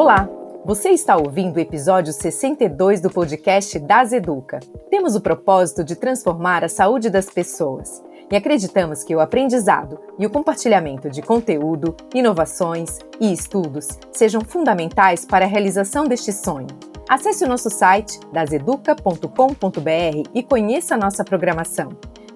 Olá! Você está ouvindo o episódio 62 do podcast Das Educa. Temos o propósito de transformar a saúde das pessoas e acreditamos que o aprendizado e o compartilhamento de conteúdo, inovações e estudos sejam fundamentais para a realização deste sonho. Acesse o nosso site daseduca.com.br e conheça a nossa programação.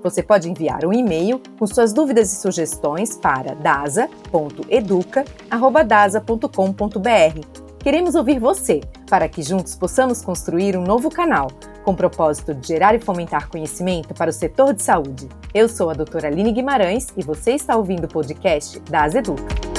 Você pode enviar um e-mail com suas dúvidas e sugestões para dasa.educa.dasa.com.br Queremos ouvir você, para que juntos possamos construir um novo canal, com o propósito de gerar e fomentar conhecimento para o setor de saúde. Eu sou a doutora Aline Guimarães e você está ouvindo o podcast da Azeduca.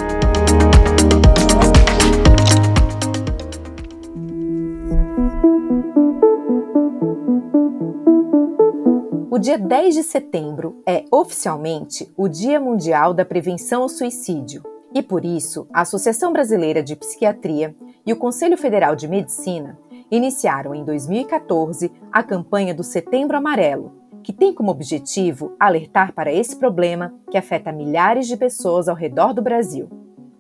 O dia 10 de setembro é oficialmente o Dia Mundial da Prevenção ao Suicídio. E por isso, a Associação Brasileira de Psiquiatria e o Conselho Federal de Medicina iniciaram em 2014 a campanha do Setembro Amarelo, que tem como objetivo alertar para esse problema que afeta milhares de pessoas ao redor do Brasil.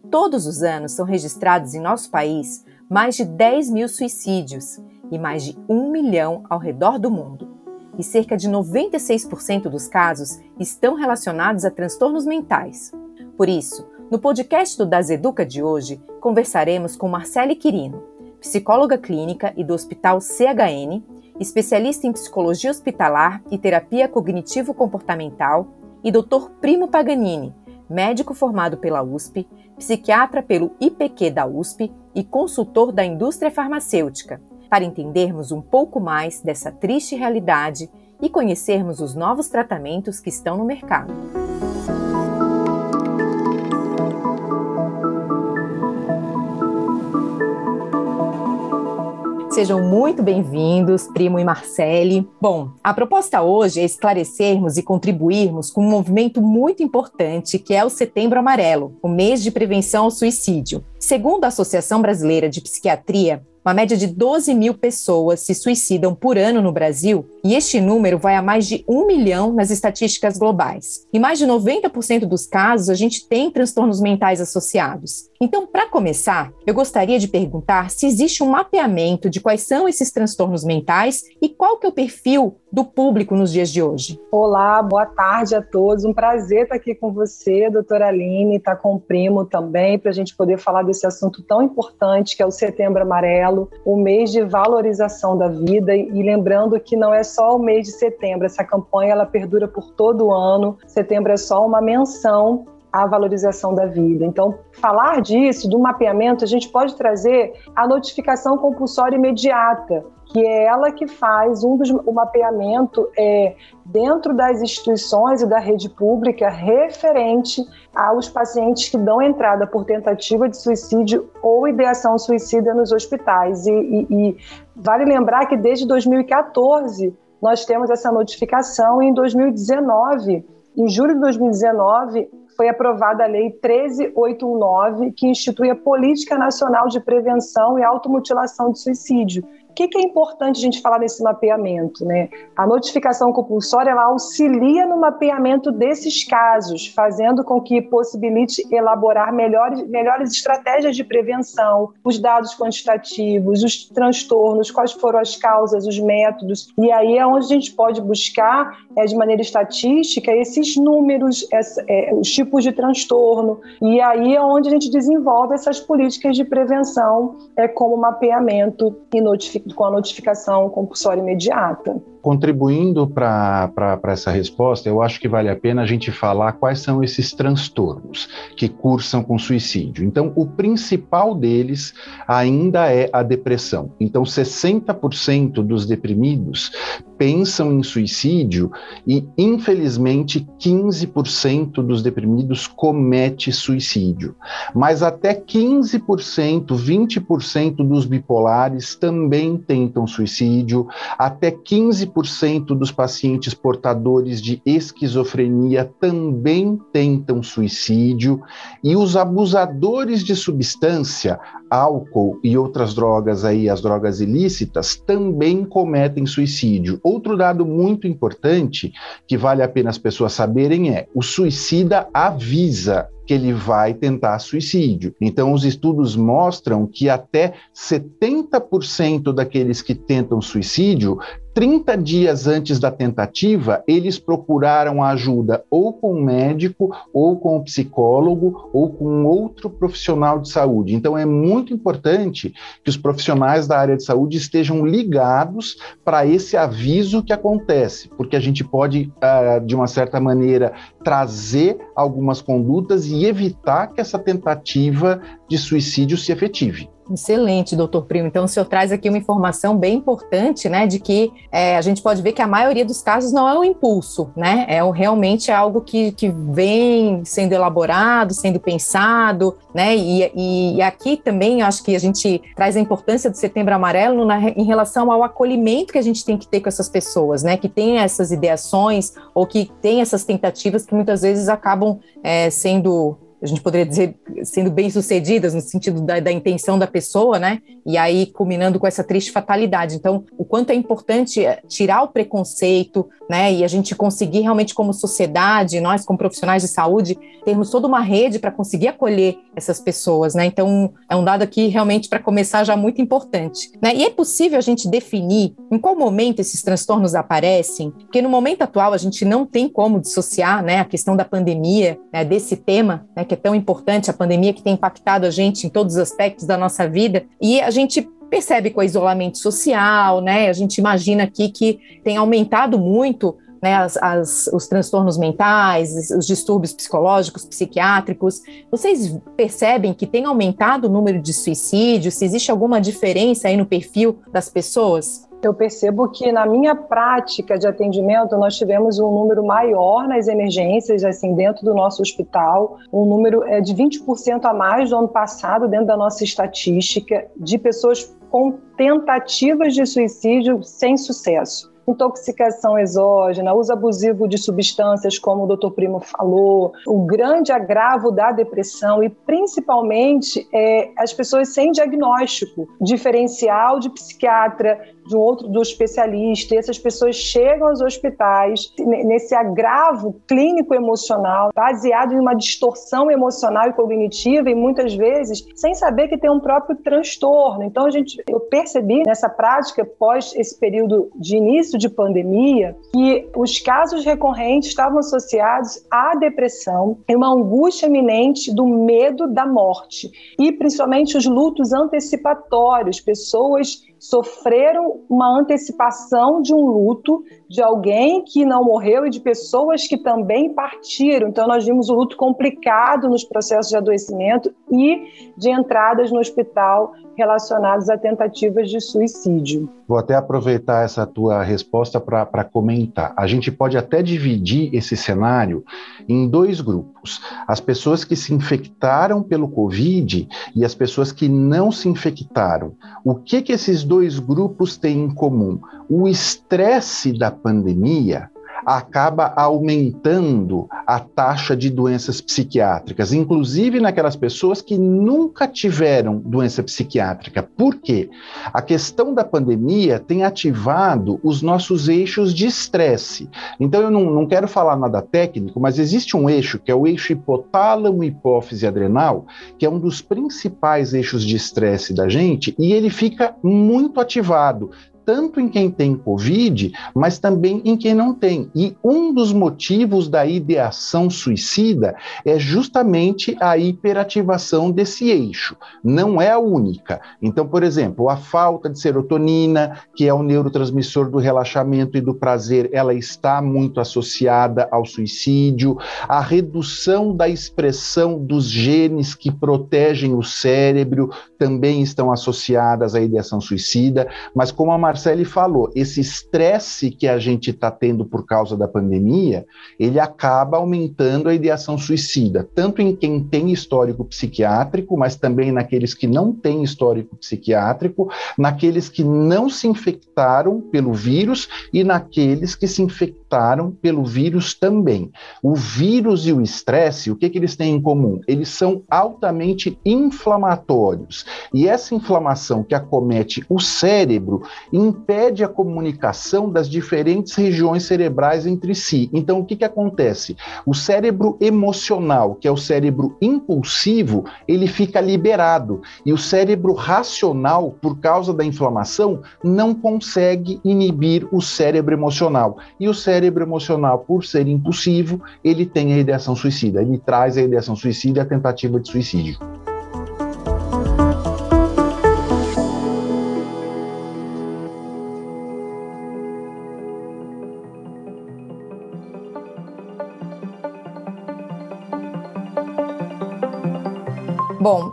Todos os anos são registrados em nosso país mais de 10 mil suicídios e mais de 1 milhão ao redor do mundo. E cerca de 96% dos casos estão relacionados a transtornos mentais. Por isso, no podcast do Das Educa de hoje, conversaremos com Marcele Quirino, psicóloga clínica e do Hospital CHN, especialista em psicologia hospitalar e terapia cognitivo-comportamental, e Dr. Primo Paganini, médico formado pela USP, psiquiatra pelo IPQ da USP e consultor da indústria farmacêutica, para entendermos um pouco mais dessa triste realidade e conhecermos os novos tratamentos que estão no mercado. Sejam muito bem-vindos, Primo e Marcele. Bom, a proposta hoje é esclarecermos e contribuirmos com um movimento muito importante que é o Setembro Amarelo, o mês de prevenção ao suicídio. Segundo a Associação Brasileira de Psiquiatria, uma média de 12 mil pessoas se suicidam por ano no Brasil e este número vai a mais de um milhão nas estatísticas globais. Em mais de 90% dos casos, a gente tem transtornos mentais associados. Então, para começar, eu gostaria de perguntar se existe um mapeamento de quais são esses transtornos mentais e qual que é o perfil do público nos dias de hoje. Olá, boa tarde a todos. Um prazer estar aqui com você, doutora Aline, estar com o primo também, para a gente poder falar desse assunto tão importante que é o Setembro Amarelo, o mês de valorização da vida. E lembrando que não é só o mês de setembro, essa campanha ela perdura por todo o ano. Setembro é só uma menção à valorização da vida. Então, falar disso, do mapeamento, a gente pode trazer a notificação compulsória imediata, que é ela que faz um dos, o mapeamento é, dentro das instituições e da rede pública referente aos pacientes que dão entrada por tentativa de suicídio ou ideação suicida nos hospitais. E, e, e vale lembrar que desde 2014 nós temos essa notificação e em 2019, em julho de 2019, foi aprovada a Lei 13819, que institui a Política Nacional de Prevenção e Automutilação de Suicídio, que, que é importante a gente falar nesse mapeamento? Né? A notificação compulsória ela auxilia no mapeamento desses casos, fazendo com que possibilite elaborar melhores, melhores estratégias de prevenção, os dados quantitativos, os transtornos, quais foram as causas, os métodos. E aí é onde a gente pode buscar, é, de maneira estatística, esses números, essa, é, os tipos de transtorno. E aí é onde a gente desenvolve essas políticas de prevenção, é, como mapeamento e notificação com a notificação compulsória imediata. Contribuindo para essa resposta, eu acho que vale a pena a gente falar quais são esses transtornos que cursam com suicídio. Então, o principal deles ainda é a depressão. Então, 60% dos deprimidos pensam em suicídio e, infelizmente, 15% dos deprimidos comete suicídio. Mas até 15%, 20% dos bipolares também tentam suicídio, até 15% dos pacientes portadores de esquizofrenia também tentam suicídio e os abusadores de substância, álcool e outras drogas aí, as drogas ilícitas, também cometem suicídio. Outro dado muito importante que vale a pena as pessoas saberem é: o suicida avisa que ele vai tentar suicídio. Então, os estudos mostram que até 70% daqueles que tentam suicídio 30 dias antes da tentativa, eles procuraram ajuda ou com um médico, ou com um psicólogo, ou com outro profissional de saúde. Então, é muito importante que os profissionais da área de saúde estejam ligados para esse aviso que acontece, porque a gente pode, ah, de uma certa maneira, trazer algumas condutas e evitar que essa tentativa de suicídio se efetive. Excelente, doutor Primo. Então, o senhor traz aqui uma informação bem importante, né, de que é, a gente pode ver que a maioria dos casos não é um impulso, né, é realmente algo que, que vem sendo elaborado, sendo pensado, né, e, e, e aqui também acho que a gente traz a importância do Setembro Amarelo na, em relação ao acolhimento que a gente tem que ter com essas pessoas, né, que tem essas ideações ou que tem essas tentativas que muitas vezes acabam é, sendo a gente poderia dizer, sendo bem-sucedidas no sentido da, da, intenção da pessoa, né? E aí culminando com essa triste fatalidade. Então, o quanto é importante eh, tirar o preconceito, né? E a gente conseguir realmente, como sociedade, nós como profissionais de saúde, termos toda uma rede para conseguir acolher essas pessoas, né? Então, é um dado aqui realmente para começar já muito importante, né? E é possível a gente definir em qual momento esses transtornos aparecem, porque no momento atual a gente não tem como dissociar, né? A questão da pandemia, né, desse tema, né? Que é tão importante, a pandemia que tem impactado a gente em todos os aspectos da nossa vida, e a gente percebe com o isolamento social, né? A gente imagina aqui que tem aumentado muito né, as, as, os transtornos mentais, os distúrbios psicológicos, psiquiátricos. Vocês percebem que tem aumentado o número de suicídios? Se existe alguma diferença aí no perfil das pessoas? Eu percebo que na minha prática de atendimento nós tivemos um número maior nas emergências, assim, dentro do nosso hospital, um número é, de 20% a mais do ano passado dentro da nossa estatística de pessoas com tentativas de suicídio sem sucesso. Intoxicação exógena, uso abusivo de substâncias, como o doutor Primo falou, o grande agravo da depressão e, principalmente, é, as pessoas sem diagnóstico diferencial de psiquiatra, um outro do especialista, e essas pessoas chegam aos hospitais nesse agravo clínico emocional, baseado em uma distorção emocional e cognitiva, e muitas vezes sem saber que tem um próprio transtorno. Então, a gente, eu percebi nessa prática, pós esse período de início de pandemia, que os casos recorrentes estavam associados à depressão e uma angústia iminente do medo da morte, e principalmente os lutos antecipatórios, pessoas sofreram uma antecipação de um luto de alguém que não morreu e de pessoas que também partiram. Então, nós vimos o luto complicado nos processos de adoecimento e de entradas no hospital relacionados a tentativas de suicídio. Vou até aproveitar essa tua resposta para comentar. A gente pode até dividir esse cenário em dois grupos: as pessoas que se infectaram pelo Covid e as pessoas que não se infectaram. O que, que esses dois grupos têm em comum? O estresse da pandemia acaba aumentando a taxa de doenças psiquiátricas, inclusive naquelas pessoas que nunca tiveram doença psiquiátrica. Por quê? A questão da pandemia tem ativado os nossos eixos de estresse. Então, eu não, não quero falar nada técnico, mas existe um eixo, que é o eixo hipotálamo, hipófise adrenal, que é um dos principais eixos de estresse da gente, e ele fica muito ativado tanto em quem tem Covid, mas também em quem não tem. E um dos motivos da ideação suicida é justamente a hiperativação desse eixo. Não é a única. Então, por exemplo, a falta de serotonina, que é o neurotransmissor do relaxamento e do prazer, ela está muito associada ao suicídio. A redução da expressão dos genes que protegem o cérebro também estão associadas à ideação suicida. Mas como a Marcele falou, esse estresse que a gente está tendo por causa da pandemia, ele acaba aumentando a ideação suicida, tanto em quem tem histórico psiquiátrico, mas também naqueles que não têm histórico psiquiátrico, naqueles que não se infectaram pelo vírus e naqueles que se infectaram passaram pelo vírus também. O vírus e o estresse, o que, que eles têm em comum? Eles são altamente inflamatórios. E essa inflamação que acomete o cérebro impede a comunicação das diferentes regiões cerebrais entre si. Então, o que, que acontece? O cérebro emocional, que é o cérebro impulsivo, ele fica liberado. E o cérebro racional, por causa da inflamação, não consegue inibir o cérebro emocional. E o cérebro emocional, por ser impulsivo, ele tem a ideação suicida. Ele traz a ideação suicida e a tentativa de suicídio.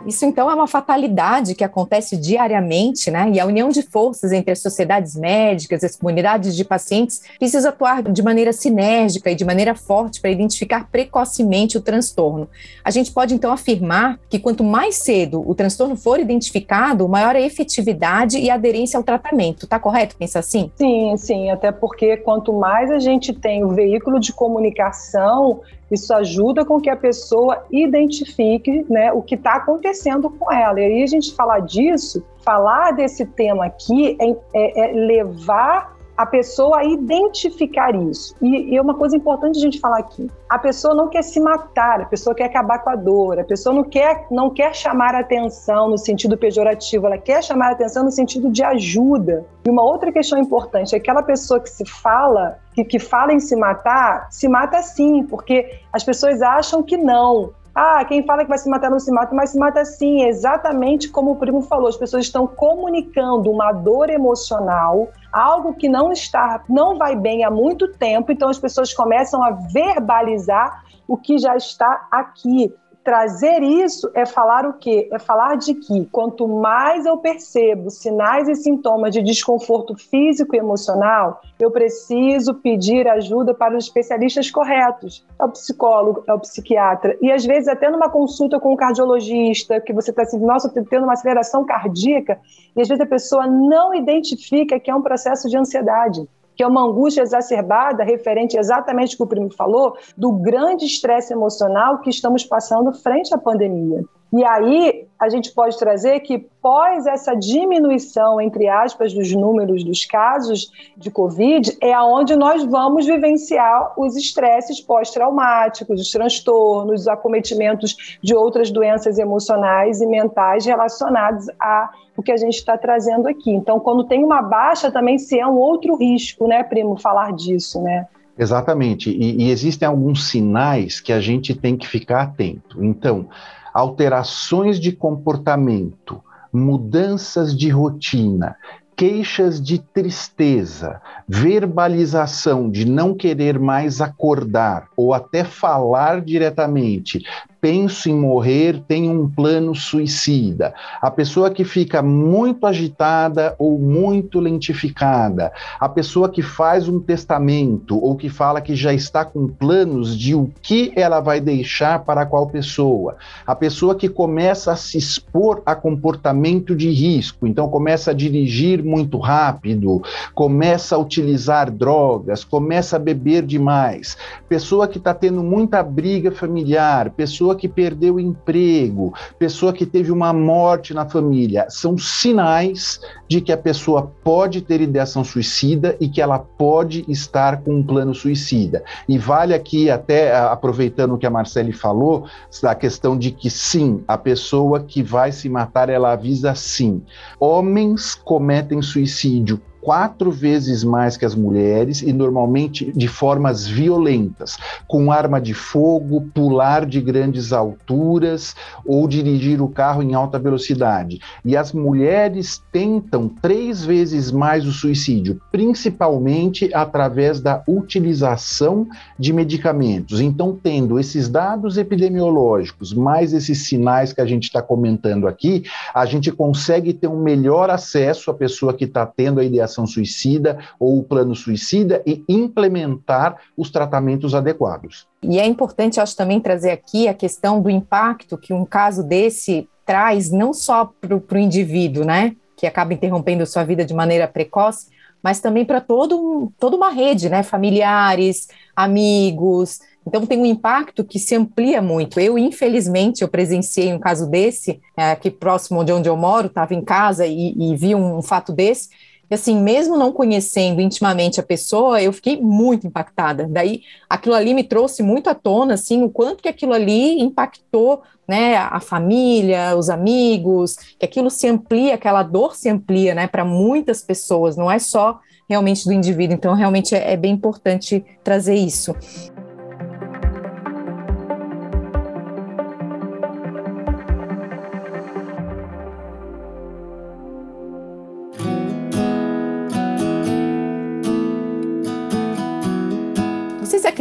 Isso então é uma fatalidade que acontece diariamente, né? E a união de forças entre as sociedades médicas, as comunidades de pacientes, precisa atuar de maneira sinérgica e de maneira forte para identificar precocemente o transtorno. A gente pode então afirmar que quanto mais cedo o transtorno for identificado, maior a efetividade e aderência ao tratamento. Tá correto pensar assim? Sim, sim, até porque quanto mais a gente tem o veículo de comunicação isso ajuda com que a pessoa identifique né, o que está acontecendo com ela. E aí a gente falar disso, falar desse tema aqui é, é, é levar a pessoa identificar isso. E, e, é uma coisa importante a gente falar aqui. A pessoa não quer se matar, a pessoa quer acabar com a dor, a pessoa não quer, não quer chamar atenção no sentido pejorativo, ela quer chamar atenção no sentido de ajuda. E uma outra questão importante é aquela pessoa que se fala, que, que fala em se matar, se mata sim, porque as pessoas acham que não. Ah, quem fala que vai se matar não se mata, mas se mata sim, exatamente como o primo falou. As pessoas estão comunicando uma dor emocional, algo que não está, não vai bem há muito tempo, então as pessoas começam a verbalizar o que já está aqui trazer isso é falar o quê? É falar de que quanto mais eu percebo sinais e sintomas de desconforto físico e emocional, eu preciso pedir ajuda para os especialistas corretos. É o psicólogo, é o psiquiatra. E às vezes até numa consulta com um cardiologista, que você está assim, nossa, tendo uma aceleração cardíaca, e às vezes a pessoa não identifica que é um processo de ansiedade que é uma angústia exacerbada, referente exatamente ao que o primo falou, do grande estresse emocional que estamos passando frente à pandemia. E aí a gente pode trazer que pós essa diminuição, entre aspas, dos números dos casos de Covid, é aonde nós vamos vivenciar os estresses pós-traumáticos, os transtornos, os acometimentos de outras doenças emocionais e mentais relacionados a o que a gente está trazendo aqui. Então, quando tem uma baixa, também se é um outro risco, né, primo, falar disso, né? Exatamente. E, e existem alguns sinais que a gente tem que ficar atento. Então, alterações de comportamento, mudanças de rotina, queixas de tristeza, verbalização de não querer mais acordar ou até falar diretamente, penso em morrer, tenho um plano suicida. A pessoa que fica muito agitada ou muito lentificada. A pessoa que faz um testamento ou que fala que já está com planos de o que ela vai deixar para qual pessoa. A pessoa que começa a se expor a comportamento de risco, então começa a dirigir muito rápido, começa a utilizar drogas, começa a beber demais. Pessoa que está tendo muita briga familiar, pessoa pessoa que perdeu o emprego, pessoa que teve uma morte na família, são sinais de que a pessoa pode ter ideação suicida e que ela pode estar com um plano suicida. E vale aqui, até aproveitando o que a Marcele falou, a questão de que sim, a pessoa que vai se matar, ela avisa sim. Homens cometem suicídio quatro vezes mais que as mulheres e normalmente de formas violentas, com arma de fogo, pular de grandes alturas ou dirigir o carro em alta velocidade. E as mulheres tentam três vezes mais o suicídio, principalmente através da utilização de medicamentos. Então, tendo esses dados epidemiológicos, mais esses sinais que a gente está comentando aqui, a gente consegue ter um melhor acesso à pessoa que está tendo a ideação ideação suicida ou o plano suicida e implementar os tratamentos adequados. E é importante, acho, também trazer aqui a questão do impacto que um caso desse traz, não só para o indivíduo, né, que acaba interrompendo sua vida de maneira precoce, mas também para todo toda uma rede, né? Familiares, amigos. Então tem um impacto que se amplia muito. Eu, infelizmente, eu presenciei um caso desse, é, aqui próximo de onde eu moro, estava em casa e, e vi um, um fato desse. E assim, mesmo não conhecendo intimamente a pessoa, eu fiquei muito impactada. Daí, aquilo ali me trouxe muito à tona, assim, o quanto que aquilo ali impactou, né, a família, os amigos, que aquilo se amplia, aquela dor se amplia, né, para muitas pessoas, não é só realmente do indivíduo. Então, realmente é, é bem importante trazer isso.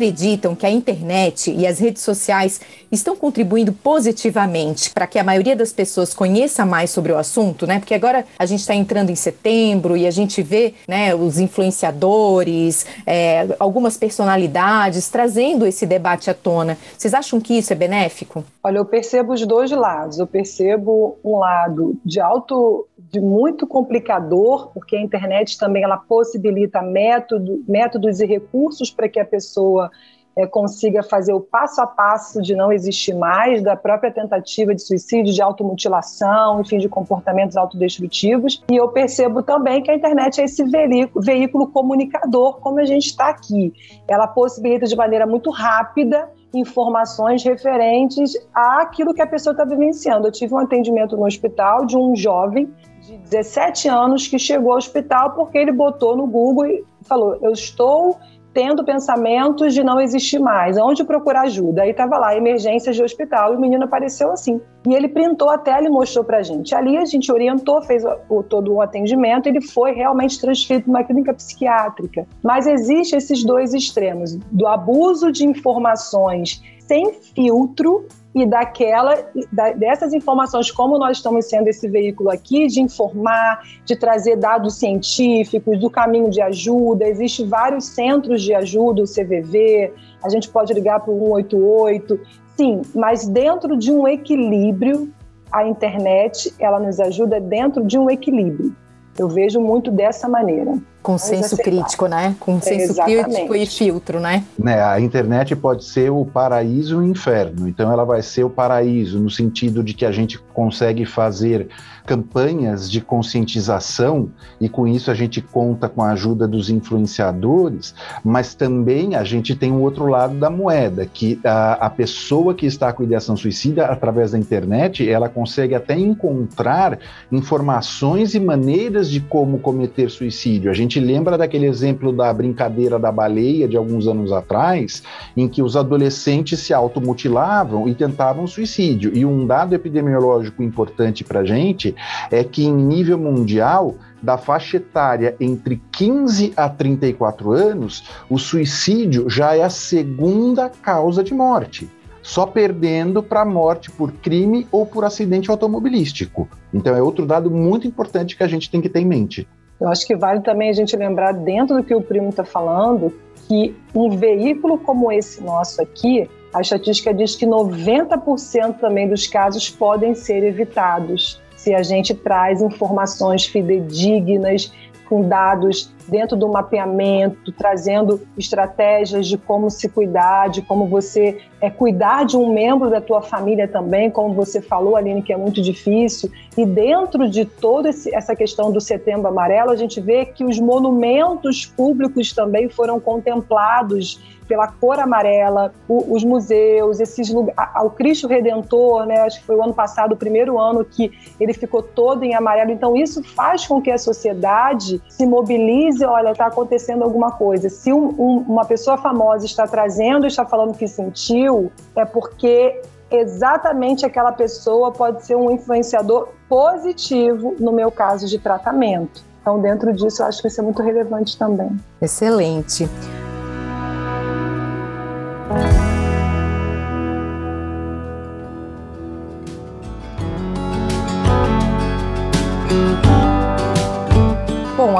Acreditam que a internet e as redes sociais estão contribuindo positivamente para que a maioria das pessoas conheça mais sobre o assunto, né? Porque agora a gente está entrando em setembro e a gente vê né, os influenciadores, é, algumas personalidades trazendo esse debate à tona. Vocês acham que isso é benéfico? Olha, eu percebo os dois lados. Eu percebo um lado de alto, de muito complicador, porque a internet também ela possibilita método, métodos e recursos para que a pessoa é, consiga fazer o passo a passo de não existir mais, da própria tentativa de suicídio, de automutilação, enfim, de comportamentos autodestrutivos. E eu percebo também que a internet é esse veículo, veículo comunicador, como a gente está aqui. Ela possibilita de maneira muito rápida informações referentes àquilo que a pessoa está vivenciando. Eu tive um atendimento no hospital de um jovem de 17 anos que chegou ao hospital porque ele botou no Google e falou: Eu estou tendo pensamentos de não existir mais. Onde procurar ajuda? Aí estava lá, emergências de hospital, e o menino apareceu assim. E ele printou a tela e mostrou para a gente. Ali a gente orientou, fez o, todo o atendimento, ele foi realmente transferido para uma clínica psiquiátrica. Mas existe esses dois extremos, do abuso de informações sem filtro e daquela da, dessas informações, como nós estamos sendo esse veículo aqui, de informar, de trazer dados científicos, do caminho de ajuda. Existem vários centros de ajuda, o CVV, a gente pode ligar para o 188. Sim, mas dentro de um equilíbrio, a internet ela nos ajuda dentro de um equilíbrio. Eu vejo muito dessa maneira. Consenso crítico, né? Consenso é, crítico e filtro, né? né? A internet pode ser o paraíso e o inferno. Então ela vai ser o paraíso no sentido de que a gente consegue fazer campanhas de conscientização e com isso a gente conta com a ajuda dos influenciadores, mas também a gente tem o outro lado da moeda, que a, a pessoa que está com ideação suicida através da internet, ela consegue até encontrar informações e maneiras de como cometer suicídio. A gente lembra daquele exemplo da brincadeira da baleia de alguns anos atrás, em que os adolescentes se automutilavam e tentavam suicídio. E um dado epidemiológico importante para a gente é que em nível mundial, da faixa etária entre 15 a 34 anos, o suicídio já é a segunda causa de morte só perdendo para morte por crime ou por acidente automobilístico. Então é outro dado muito importante que a gente tem que ter em mente. Eu acho que vale também a gente lembrar, dentro do que o primo está falando, que um veículo como esse nosso aqui, a estatística diz que 90% também dos casos podem ser evitados se a gente traz informações fidedignas, com dados dentro do mapeamento, trazendo estratégias de como se cuidar, de como você é, cuidar de um membro da tua família também, como você falou, Aline, que é muito difícil. E dentro de toda essa questão do Setembro Amarelo, a gente vê que os monumentos públicos também foram contemplados pela cor amarela, o, os museus, esses lugares, o Cristo Redentor, né? Acho que foi o ano passado, o primeiro ano que ele ficou todo em amarelo. Então isso faz com que a sociedade se mobilize. Olha, está acontecendo alguma coisa. Se um, um, uma pessoa famosa está trazendo, está falando que sentiu, é porque exatamente aquela pessoa pode ser um influenciador positivo no meu caso de tratamento. Então, dentro disso, eu acho que isso é muito relevante também. Excelente.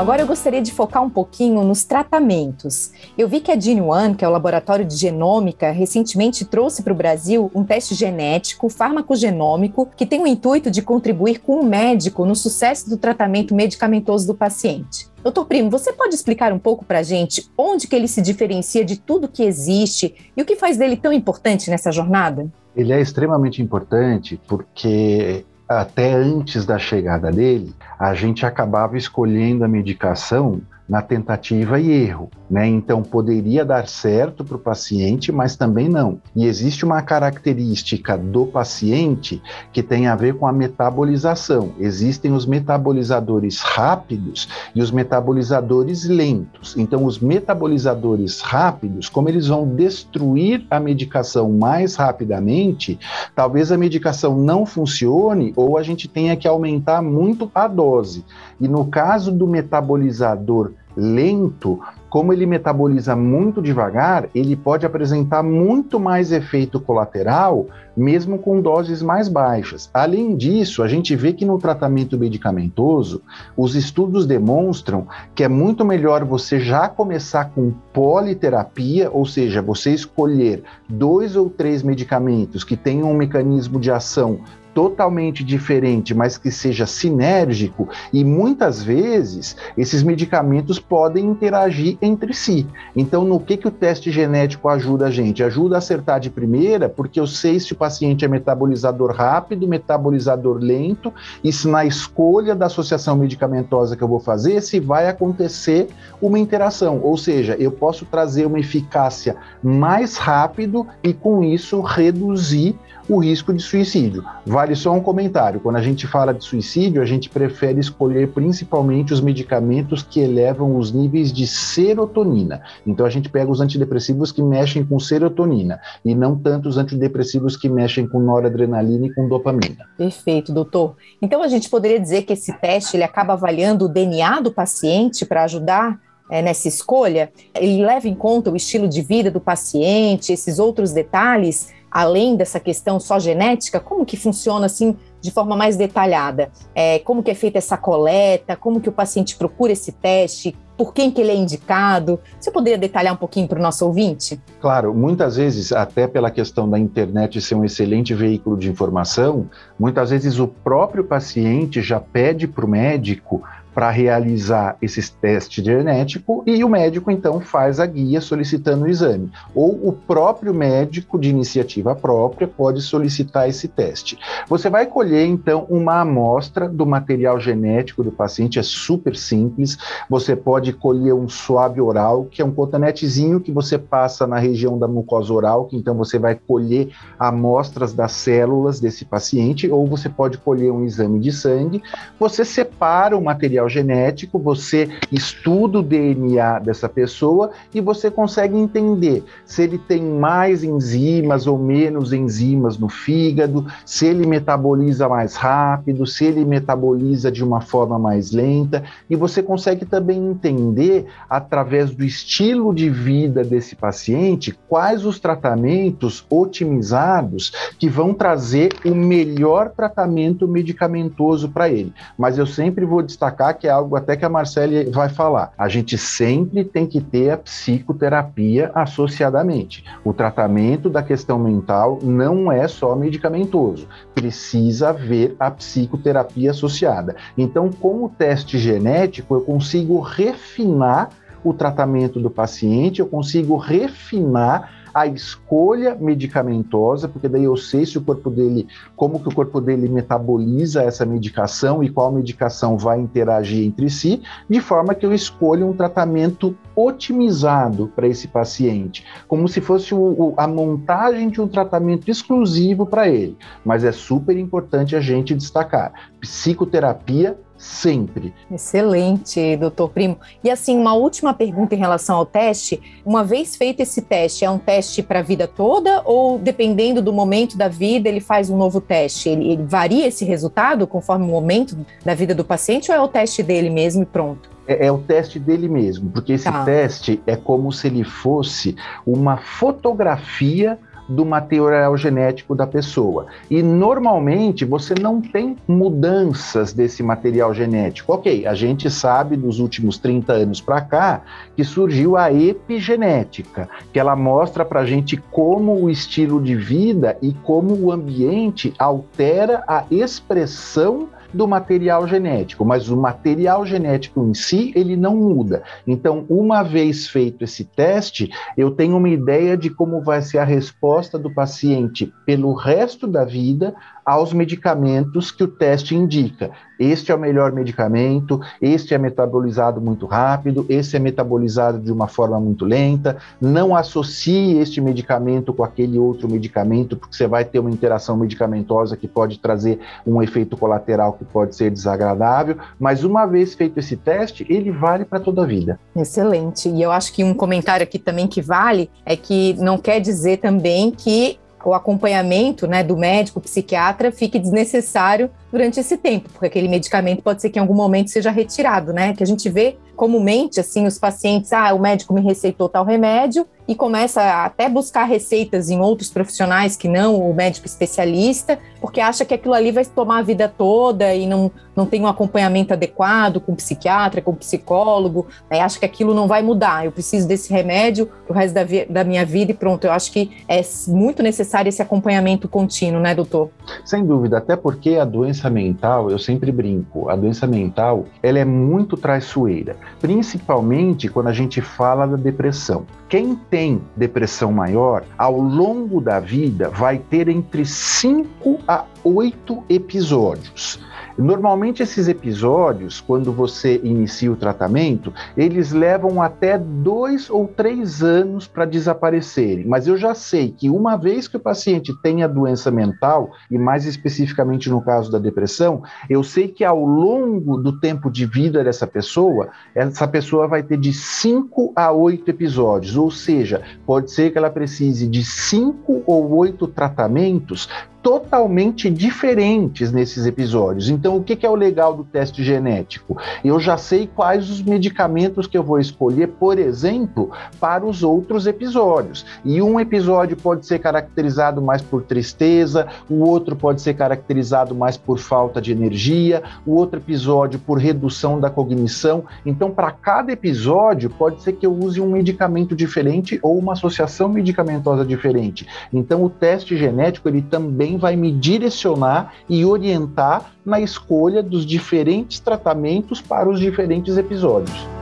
Agora eu gostaria de focar um pouquinho nos tratamentos. Eu vi que a Gene One, que é o laboratório de genômica, recentemente trouxe para o Brasil um teste genético farmacogenômico que tem o intuito de contribuir com o médico no sucesso do tratamento medicamentoso do paciente. Doutor Primo, você pode explicar um pouco para a gente onde que ele se diferencia de tudo que existe e o que faz dele tão importante nessa jornada? Ele é extremamente importante porque até antes da chegada dele, a gente acabava escolhendo a medicação na tentativa e erro, né? Então poderia dar certo para o paciente, mas também não. E existe uma característica do paciente que tem a ver com a metabolização. Existem os metabolizadores rápidos e os metabolizadores lentos. Então os metabolizadores rápidos, como eles vão destruir a medicação mais rapidamente, talvez a medicação não funcione ou a gente tenha que aumentar muito a dose. E no caso do metabolizador lento, como ele metaboliza muito devagar, ele pode apresentar muito mais efeito colateral, mesmo com doses mais baixas. Além disso, a gente vê que no tratamento medicamentoso, os estudos demonstram que é muito melhor você já começar com politerapia, ou seja, você escolher dois ou três medicamentos que tenham um mecanismo de ação totalmente diferente, mas que seja sinérgico, e muitas vezes esses medicamentos podem interagir entre si. Então, no que, que o teste genético ajuda a gente? Ajuda a acertar de primeira, porque eu sei se o paciente é metabolizador rápido, metabolizador lento, e se na escolha da associação medicamentosa que eu vou fazer, se vai acontecer uma interação. Ou seja, eu posso trazer uma eficácia mais rápido e com isso reduzir o risco de suicídio. Vale só um comentário: quando a gente fala de suicídio, a gente prefere escolher principalmente os medicamentos que elevam os níveis de serotonina. Então a gente pega os antidepressivos que mexem com serotonina e não tanto os antidepressivos que mexem com noradrenalina e com dopamina. Perfeito, doutor. Então a gente poderia dizer que esse teste ele acaba avaliando o DNA do paciente para ajudar é, nessa escolha, ele leva em conta o estilo de vida do paciente, esses outros detalhes além dessa questão só genética, como que funciona assim de forma mais detalhada? É, como que é feita essa coleta? Como que o paciente procura esse teste? Por quem que ele é indicado? Você poderia detalhar um pouquinho para o nosso ouvinte? Claro, muitas vezes, até pela questão da internet ser um excelente veículo de informação, muitas vezes o próprio paciente já pede para o médico para realizar esses testes genéticos e o médico então faz a guia solicitando o exame. Ou o próprio médico de iniciativa própria pode solicitar esse teste. Você vai colher então uma amostra do material genético do paciente, é super simples. Você pode colher um suave oral, que é um cotonetezinho que você passa na região da mucosa oral, que então você vai colher amostras das células desse paciente, ou você pode colher um exame de sangue. Você separa o material material genético, você estuda o DNA dessa pessoa e você consegue entender se ele tem mais enzimas ou menos enzimas no fígado, se ele metaboliza mais rápido, se ele metaboliza de uma forma mais lenta, e você consegue também entender através do estilo de vida desse paciente quais os tratamentos otimizados que vão trazer o melhor tratamento medicamentoso para ele. Mas eu sempre vou destacar que é algo até que a Marcele vai falar. A gente sempre tem que ter a psicoterapia associadamente. O tratamento da questão mental não é só medicamentoso, precisa haver a psicoterapia associada. Então, com o teste genético, eu consigo refinar o tratamento do paciente, eu consigo refinar a escolha medicamentosa, porque daí eu sei se o corpo dele, como que o corpo dele metaboliza essa medicação e qual medicação vai interagir entre si, de forma que eu escolha um tratamento otimizado para esse paciente, como se fosse o, o, a montagem de um tratamento exclusivo para ele. Mas é super importante a gente destacar: psicoterapia sempre. Excelente, doutor Primo. E assim, uma última pergunta em relação ao teste. Uma vez feito esse teste, é um teste para a vida toda ou dependendo do momento da vida ele faz um novo teste? Ele, ele varia esse resultado conforme o momento da vida do paciente ou é o teste dele mesmo e pronto? É, é, o teste dele mesmo, porque esse tá. teste é como se ele fosse uma fotografia do material genético da pessoa. E normalmente você não tem mudanças desse material genético. Ok, a gente sabe dos últimos 30 anos para cá que surgiu a epigenética, que ela mostra para a gente como o estilo de vida e como o ambiente altera a expressão do material genético, mas o material genético em si, ele não muda. Então, uma vez feito esse teste, eu tenho uma ideia de como vai ser a resposta do paciente pelo resto da vida aos medicamentos que o teste indica. Este é o melhor medicamento, este é metabolizado muito rápido, esse é metabolizado de uma forma muito lenta. Não associe este medicamento com aquele outro medicamento, porque você vai ter uma interação medicamentosa que pode trazer um efeito colateral que pode ser desagradável. Mas uma vez feito esse teste, ele vale para toda a vida. Excelente. E eu acho que um comentário aqui também que vale é que não quer dizer também que o acompanhamento né, do médico, psiquiatra, fique desnecessário durante esse tempo, porque aquele medicamento pode ser que em algum momento seja retirado, né? Que a gente vê comumente, assim, os pacientes, ah, o médico me receitou tal remédio e começa a até buscar receitas em outros profissionais que não o médico especialista, porque acha que aquilo ali vai tomar a vida toda e não, não tem um acompanhamento adequado com psiquiatra, com psicólogo, né? acha que aquilo não vai mudar, eu preciso desse remédio pro resto da, da minha vida e pronto. Eu acho que é muito necessário esse acompanhamento contínuo, né, doutor? Sem dúvida, até porque a doença mental, eu sempre brinco, a doença mental, ela é muito traiçoeira principalmente quando a gente fala da depressão. Quem tem depressão maior, ao longo da vida, vai ter entre 5 a 8 episódios. Normalmente esses episódios, quando você inicia o tratamento, eles levam até dois ou três anos para desaparecerem. Mas eu já sei que uma vez que o paciente tem a doença mental, e mais especificamente no caso da depressão, eu sei que ao longo do tempo de vida dessa pessoa, essa pessoa vai ter de cinco a oito episódios. Ou seja, pode ser que ela precise de cinco ou oito tratamentos totalmente diferentes nesses episódios. Então, o que é o legal do teste genético? Eu já sei quais os medicamentos que eu vou escolher, por exemplo, para os outros episódios. E um episódio pode ser caracterizado mais por tristeza, o outro pode ser caracterizado mais por falta de energia, o outro episódio por redução da cognição. Então, para cada episódio, pode ser que eu use um medicamento diferente ou uma associação medicamentosa diferente. Então, o teste genético ele também vai me direcionar e orientar na escolha dos diferentes tratamentos para os diferentes episódios.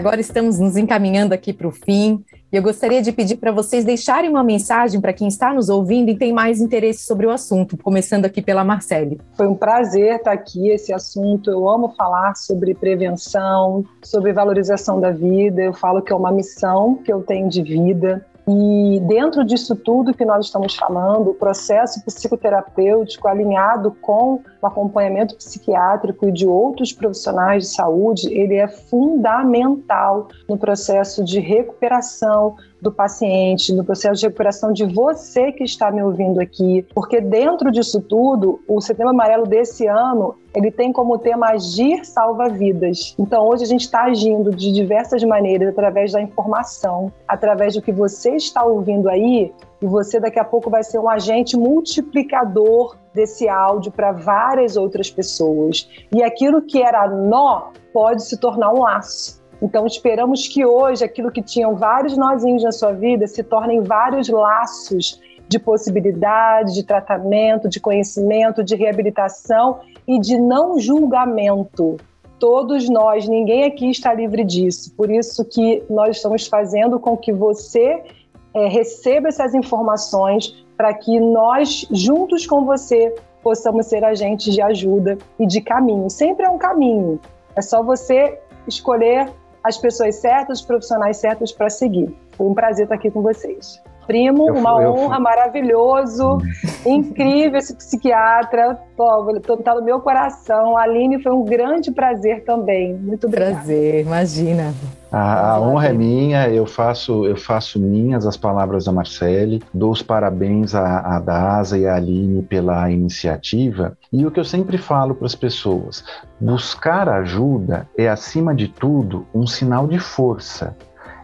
Agora estamos nos encaminhando aqui para o fim. E eu gostaria de pedir para vocês deixarem uma mensagem para quem está nos ouvindo e tem mais interesse sobre o assunto, começando aqui pela Marcele. Foi um prazer estar aqui, esse assunto. Eu amo falar sobre prevenção, sobre valorização da vida. Eu falo que é uma missão que eu tenho de vida. E dentro disso tudo que nós estamos falando, o processo psicoterapêutico alinhado com o acompanhamento psiquiátrico e de outros profissionais de saúde, ele é fundamental no processo de recuperação do paciente, no processo de recuperação de você que está me ouvindo aqui, porque dentro disso tudo, o Setembro Amarelo desse ano, ele tem como tema agir salva vidas. Então hoje a gente está agindo de diversas maneiras, através da informação, através do que você está ouvindo aí, e você daqui a pouco vai ser um agente multiplicador desse áudio para várias outras pessoas. E aquilo que era nó pode se tornar um laço. Então, esperamos que hoje aquilo que tinham vários nozinhos na sua vida se tornem vários laços de possibilidade, de tratamento, de conhecimento, de reabilitação e de não julgamento. Todos nós, ninguém aqui está livre disso. Por isso que nós estamos fazendo com que você é, receba essas informações para que nós, juntos com você, possamos ser agentes de ajuda e de caminho. Sempre é um caminho. É só você escolher as pessoas certas, os profissionais certos para seguir. Foi um prazer estar aqui com vocês. Primo, eu, uma honra, maravilhoso, incrível esse psiquiatra, está no meu coração. A Aline foi um grande prazer também. Muito obrigada. Prazer, imagina. A, a honra é minha, eu faço, eu faço minhas as palavras da Marcele, dou os parabéns à, à DASA e à Aline pela iniciativa. E o que eu sempre falo para as pessoas: buscar ajuda é, acima de tudo, um sinal de força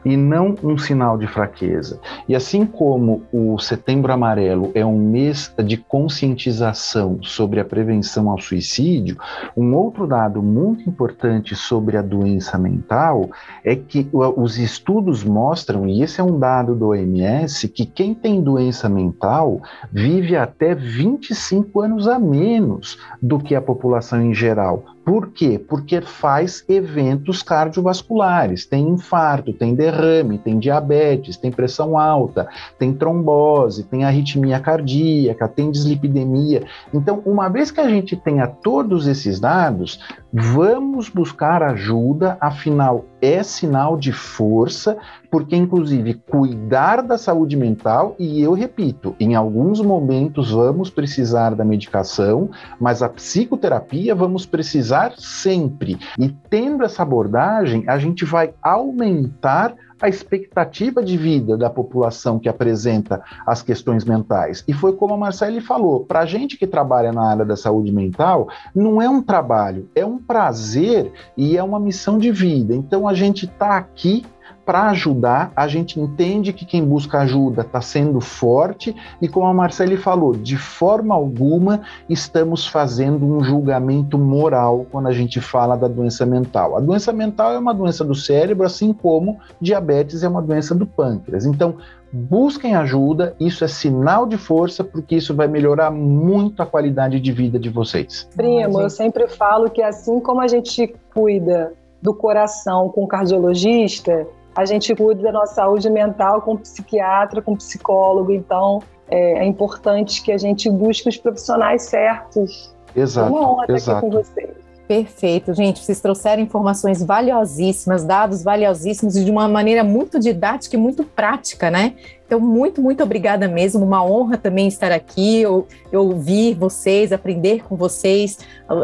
e não um sinal de fraqueza. E assim como o Setembro Amarelo é um mês de conscientização sobre a prevenção ao suicídio, um outro dado muito importante sobre a doença mental é que os estudos mostram, e esse é um dado do OMS, que quem tem doença mental vive até 25 anos a menos do que a população em geral. Por quê? Porque faz eventos cardiovasculares, tem infarto, tem derrame, tem diabetes, tem pressão alta, tem trombose, tem arritmia cardíaca, tem dislipidemia. Então, uma vez que a gente tenha todos esses dados, vamos buscar ajuda, afinal é sinal de força, porque inclusive cuidar da saúde mental, e eu repito, em alguns momentos vamos precisar da medicação, mas a psicoterapia vamos precisar sempre. E tendo essa abordagem, a gente vai aumentar a expectativa de vida da população que apresenta as questões mentais. E foi como a Marcele falou: para a gente que trabalha na área da saúde mental, não é um trabalho, é um prazer e é uma missão de vida. Então a gente está aqui para ajudar, a gente entende que quem busca ajuda está sendo forte e, como a Marcele falou, de forma alguma estamos fazendo um julgamento moral quando a gente fala da doença mental. A doença mental é uma doença do cérebro, assim como diabetes é uma doença do pâncreas. Então, busquem ajuda, isso é sinal de força, porque isso vai melhorar muito a qualidade de vida de vocês. Primo, eu sempre falo que assim como a gente cuida do coração com o cardiologista, a gente cuida da nossa saúde mental com psiquiatra, com psicólogo, então é, é importante que a gente busque os profissionais certos. Exato. É uma honra exato. estar aqui com vocês. Perfeito, gente. Vocês trouxeram informações valiosíssimas, dados valiosíssimos e de uma maneira muito didática e muito prática, né? Então, muito, muito obrigada mesmo. Uma honra também estar aqui, eu, eu ouvir vocês, aprender com vocês.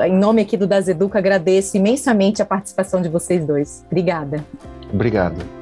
Em nome aqui do Das Educa, agradeço imensamente a participação de vocês dois. Obrigada. Obrigado.